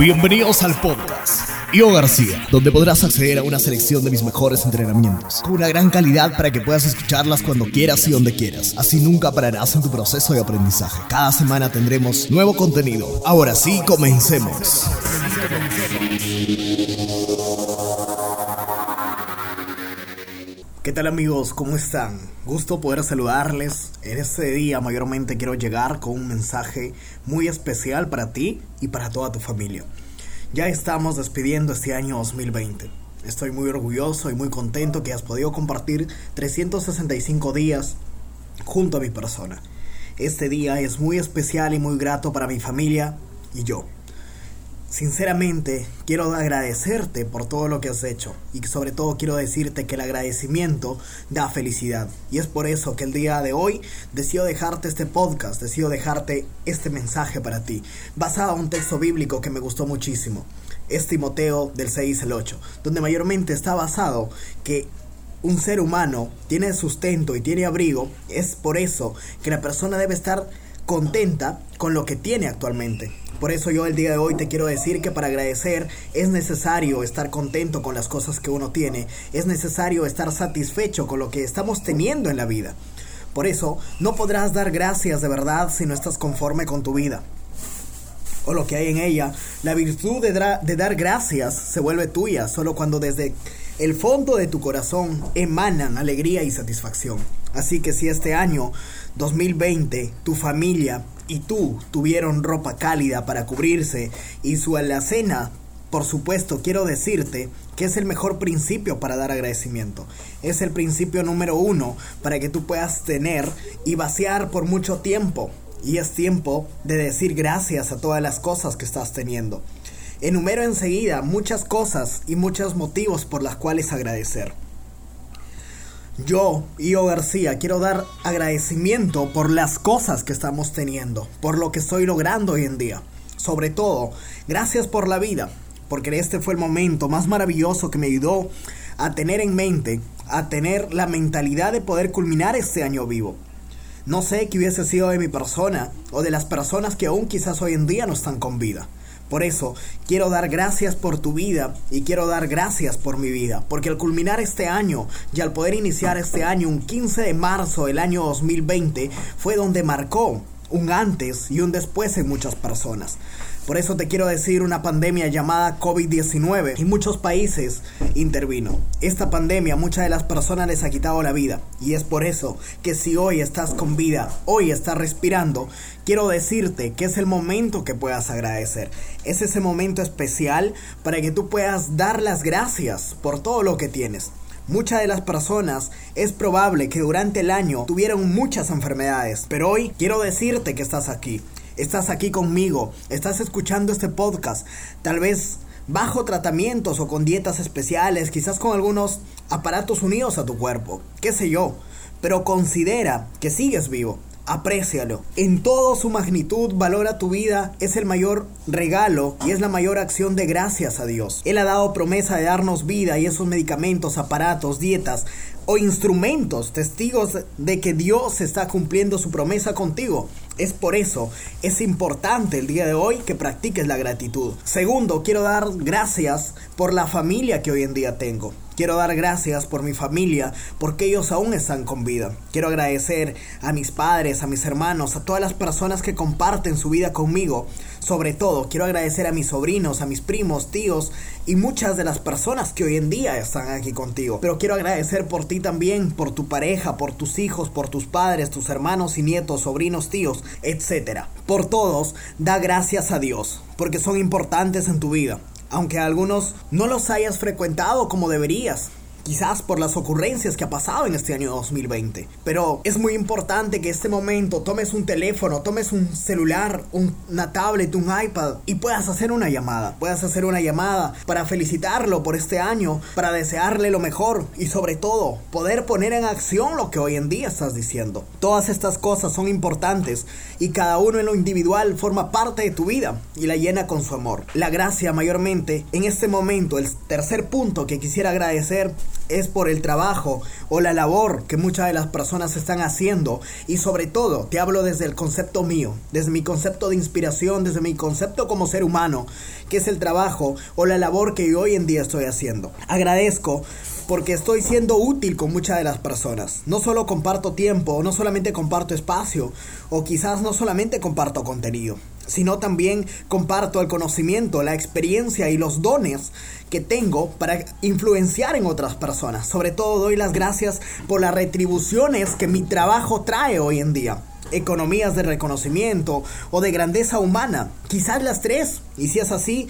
Bienvenidos al podcast Io García, donde podrás acceder a una selección de mis mejores entrenamientos, con una gran calidad para que puedas escucharlas cuando quieras y donde quieras. Así nunca pararás en tu proceso de aprendizaje. Cada semana tendremos nuevo contenido. Ahora sí, comencemos. ¿Qué tal amigos? ¿Cómo están? Gusto poder saludarles. En este día mayormente quiero llegar con un mensaje muy especial para ti y para toda tu familia. Ya estamos despidiendo este año 2020. Estoy muy orgulloso y muy contento que has podido compartir 365 días junto a mi persona. Este día es muy especial y muy grato para mi familia y yo. Sinceramente, quiero agradecerte por todo lo que has hecho y sobre todo quiero decirte que el agradecimiento da felicidad. Y es por eso que el día de hoy decido dejarte este podcast, decido dejarte este mensaje para ti, basado en un texto bíblico que me gustó muchísimo. Es Timoteo del 6 al 8, donde mayormente está basado que un ser humano tiene sustento y tiene abrigo, es por eso que la persona debe estar contenta con lo que tiene actualmente. Por eso yo el día de hoy te quiero decir que para agradecer es necesario estar contento con las cosas que uno tiene, es necesario estar satisfecho con lo que estamos teniendo en la vida. Por eso no podrás dar gracias de verdad si no estás conforme con tu vida o lo que hay en ella. La virtud de, dar gracias se vuelve tuya solo cuando desde el fondo de tu corazón emanan alegría y satisfacción. Así que si este año 2020 tu familia y tú tuvieron ropa cálida para cubrirse y su alacena, por supuesto, quiero decirte que es el mejor principio para dar agradecimiento. Es el principio número uno para que tú puedas tener y vaciar por mucho tiempo. Y es tiempo de decir gracias a todas las cosas que estás teniendo. Enumero enseguida muchas cosas y muchos motivos por las cuales agradecer. Yo, Io García, quiero dar agradecimiento por las cosas que estamos teniendo, por lo que estoy logrando hoy en día. Sobre todo, gracias por la vida, porque este fue el momento más maravilloso que me ayudó a tener en mente, a tener la mentalidad de poder culminar este año vivo. No sé qué hubiese sido de mi persona o de las personas que aún quizás hoy en día no están con vida. Por eso quiero dar gracias por tu vida y quiero dar gracias por mi vida, porque al culminar este año y al poder iniciar este año, un 15 de marzo del año 2020, fue donde marcó un antes y un después en muchas personas. Por eso te quiero decir una pandemia llamada COVID-19 y muchos países intervino. Esta pandemia muchas de las personas les ha quitado la vida y es por eso que si hoy estás con vida, hoy estás respirando, quiero decirte que es el momento que puedas agradecer. Es ese momento especial para que tú puedas dar las gracias por todo lo que tienes. Muchas de las personas es probable que durante el año tuvieron muchas enfermedades, pero hoy quiero decirte que estás aquí estás aquí conmigo, estás escuchando este podcast, tal vez bajo tratamientos o con dietas especiales, quizás con algunos aparatos unidos a tu cuerpo, qué sé yo, pero considera que sigues vivo. Aprécialo. En toda su magnitud, valora tu vida. Es el mayor regalo y es la mayor acción de gracias a Dios. Él ha dado promesa de darnos vida y esos medicamentos, aparatos, dietas o instrumentos, testigos de que Dios está cumpliendo su promesa contigo. Es por eso, es importante el día de hoy que practiques la gratitud. Segundo, quiero dar gracias por la familia que hoy en día tengo. Quiero dar gracias por mi familia, porque ellos aún están con vida. Quiero agradecer a mis padres, a mis hermanos, a todas las personas que comparten su vida conmigo. Sobre todo, quiero agradecer a mis sobrinos, a mis primos, tíos y muchas de las personas que hoy en día están aquí contigo. Pero quiero agradecer por ti también, por tu pareja, por tus hijos, por tus padres, tus hermanos y nietos, sobrinos, tíos, etc. Por todos, da gracias a Dios, porque son importantes en tu vida aunque algunos no los hayas frecuentado como deberías quizás por las ocurrencias que ha pasado en este año 2020. Pero es muy importante que este momento tomes un teléfono, tomes un celular, una tablet, un iPad y puedas hacer una llamada. Puedas hacer una llamada para felicitarlo por este año, para desearle lo mejor y sobre todo poder poner en acción lo que hoy en día estás diciendo. Todas estas cosas son importantes y cada uno en lo individual forma parte de tu vida y la llena con su amor. La gracia mayormente en este momento, el tercer punto que quisiera agradecer es por el trabajo o la labor que muchas de las personas están haciendo y sobre todo te hablo desde el concepto mío, desde mi concepto de inspiración, desde mi concepto como ser humano, que es el trabajo o la labor que hoy en día estoy haciendo. Agradezco porque estoy siendo útil con muchas de las personas. No solo comparto tiempo, no solamente comparto espacio, o quizás no solamente comparto contenido, sino también comparto el conocimiento, la experiencia y los dones que tengo para influenciar en otras personas. Sobre todo doy las gracias por las retribuciones que mi trabajo trae hoy en día economías de reconocimiento o de grandeza humana. Quizás las tres. Y si es así,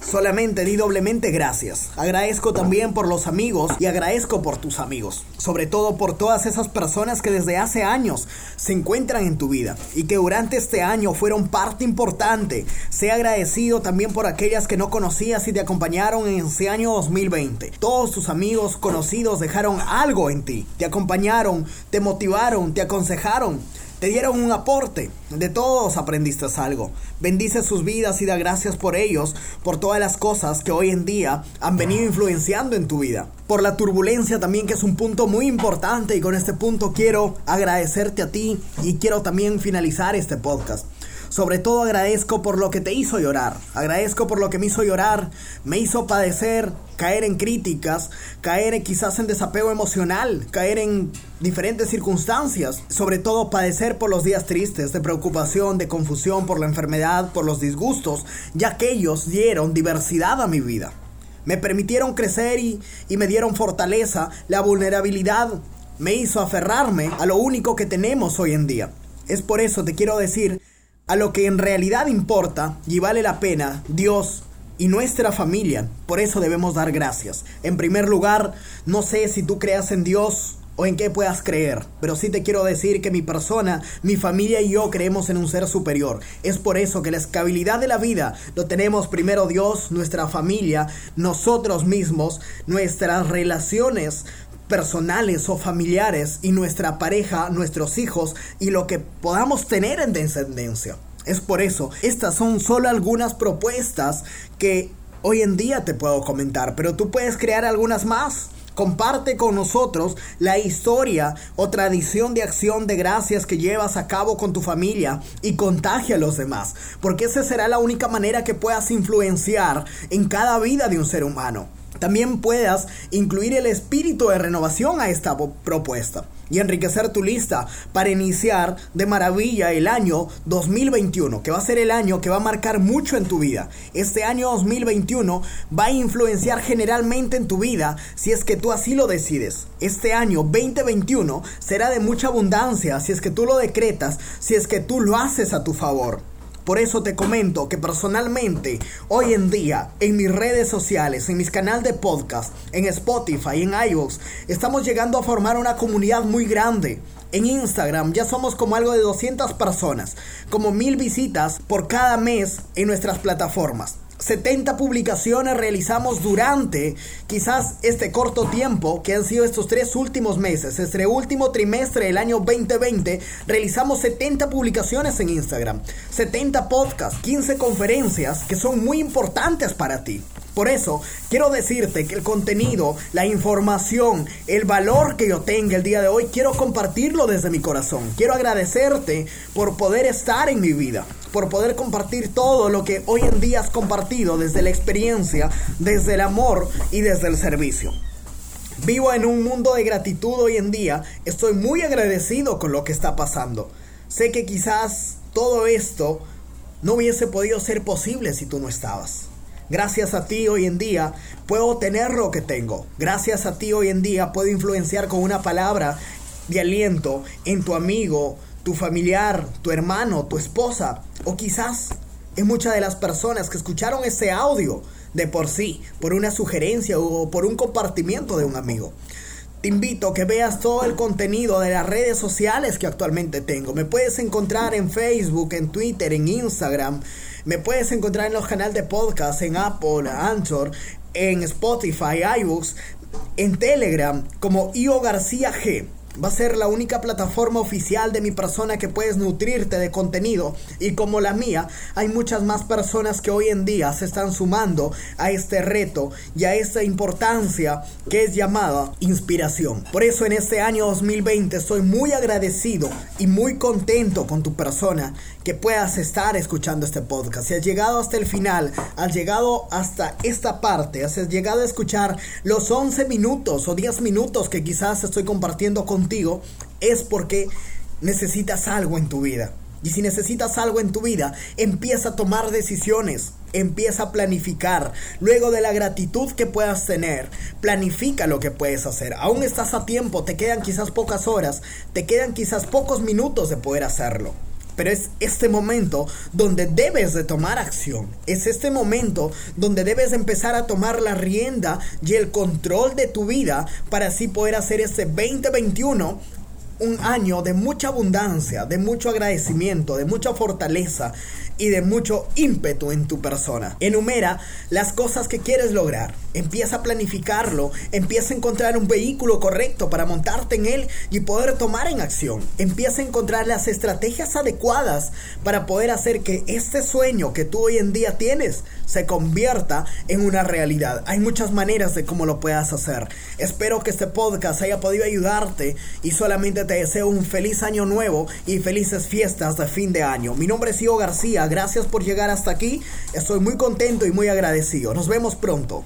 Solamente di doblemente gracias. Agradezco también por los amigos y agradezco por tus amigos. Sobre todo por todas esas personas que desde hace años se encuentran en tu vida y que durante este año fueron parte importante. Sé agradecido también por aquellas que no conocías y te acompañaron en ese año 2020. Todos tus amigos conocidos dejaron algo en ti. Te acompañaron, te motivaron, te aconsejaron te dieron un aporte. De todos aprendiste algo. Bendice sus vidas y da gracias por ellos, por todas las cosas que hoy en día han venido influenciando en tu vida. Por la turbulencia también, que es un punto muy importante y con este punto quiero agradecerte a ti y quiero también finalizar este podcast. Sobre todo agradezco por lo que te hizo llorar. Agradezco por lo que me hizo llorar. Me hizo padecer, caer en críticas, caer quizás en desapego emocional, caer en diferentes circunstancias. Sobre todo padecer por los días tristes, de preocupación, de confusión, por la enfermedad, por los disgustos, ya que ellos dieron diversidad a mi vida. Me permitieron crecer y, y me dieron fortaleza. La vulnerabilidad me hizo aferrarme a lo único que tenemos hoy en día. Es por eso te quiero decir a lo que en realidad importa y vale la pena, Dios y nuestra familia. Por eso debemos dar gracias. En primer lugar, no sé si tú creas en Dios o en qué puedas creer, pero sí te quiero decir que mi persona, mi familia y yo creemos en un ser superior. Es por eso que la estabilidad de la vida lo tenemos primero Dios, nuestra familia, nosotros mismos, nuestras relaciones personales o familiares y nuestra pareja, nuestros hijos y lo que podamos tener en descendencia. Es por eso, estas son solo algunas propuestas que hoy en día te puedo comentar, pero tú puedes crear algunas más. Comparte con nosotros la historia o tradición de acción de gracias que llevas a cabo con tu familia y contagia a los demás, porque esa será la única manera que puedas influenciar en cada vida de un ser humano también puedas incluir el espíritu de renovación a esta propuesta y enriquecer tu lista para iniciar de maravilla el año 2021, que va a ser el año que va a marcar mucho en tu vida. Este año 2021 va a influenciar generalmente en tu vida si es que tú así lo decides. Este año 2021 será de mucha abundancia si es que tú lo decretas, si es que tú lo haces a tu favor. Por eso te comento que personalmente, hoy en día, en mis redes sociales, en mis canales de podcast, en Spotify, en iVoox, estamos llegando a formar una comunidad muy grande. En Instagram ya somos como algo de 200 personas, como mil visitas por cada mes en nuestras plataformas. 70 publicaciones realizamos durante quizás este corto tiempo que han sido estos tres últimos meses. Este último trimestre del año 2020 realizamos 70 publicaciones en Instagram, 70 podcasts, 15 conferencias que son muy importantes para ti. Por eso, quiero decirte que el contenido, la información, el valor que yo tenga el día de hoy, quiero compartirlo desde mi corazón. Quiero agradecerte por poder estar en mi vida, por poder compartir todo lo que hoy en día has compartido desde la experiencia, desde el amor y desde el servicio. Vivo en un mundo de gratitud hoy en día, estoy muy agradecido con lo que está pasando. Sé que quizás todo esto no hubiese podido ser posible si tú no estabas. Gracias a ti hoy en día puedo tener lo que tengo. Gracias a ti hoy en día puedo influenciar con una palabra de aliento en tu amigo, tu familiar, tu hermano, tu esposa o quizás en muchas de las personas que escucharon ese audio de por sí, por una sugerencia o por un compartimiento de un amigo. Te invito a que veas todo el contenido de las redes sociales que actualmente tengo. Me puedes encontrar en Facebook, en Twitter, en Instagram. Me puedes encontrar en los canales de podcast, en Apple, Anchor, en Spotify, iBooks, en Telegram, como Io García G. va a ser la única plataforma oficial de mi persona que puedes nutrirte de contenido y como la mía, hay muchas más personas que hoy en día se están sumando a este reto y a esta importancia que es llamada inspiración. Por eso en este año 2020 estoy muy agradecido y muy contento con tu persona que puedas estar escuchando este podcast. Si has llegado hasta el final, has llegado hasta esta parte, has llegado a escuchar los 11 minutos o 10 minutos que quizás estoy compartiendo contigo, es porque necesitas algo en tu vida. Y si necesitas algo en tu vida, empieza a tomar decisiones, empieza a planificar. Luego de la gratitud que puedas tener, planifica lo que puedes hacer. Aún estás a tiempo, te quedan quizás pocas horas, te quedan quizás pocos minutos de poder hacerlo. Pero es este momento donde debes de tomar acción. Es este momento donde debes empezar a tomar la rienda y el control de tu vida para así poder hacer este 2021 un año de mucha abundancia, de mucho agradecimiento, de mucha fortaleza y de mucho ímpetu en tu persona. Enumera las cosas que quieres lograr. Empieza a planificarlo. Empieza a encontrar un vehículo correcto para montarte en él y poder tomar en acción. Empieza a encontrar las estrategias adecuadas para poder hacer que este sueño que tú hoy en día tienes se convierta en una realidad. Hay muchas maneras de cómo lo puedas hacer. Espero que este podcast haya podido ayudarte y solamente te deseo un feliz año nuevo y felices fiestas de fin de año. Mi nombre es Ivo García gracias por llegar hasta aquí. Estoy muy contento y muy agradecido. Nos vemos pronto.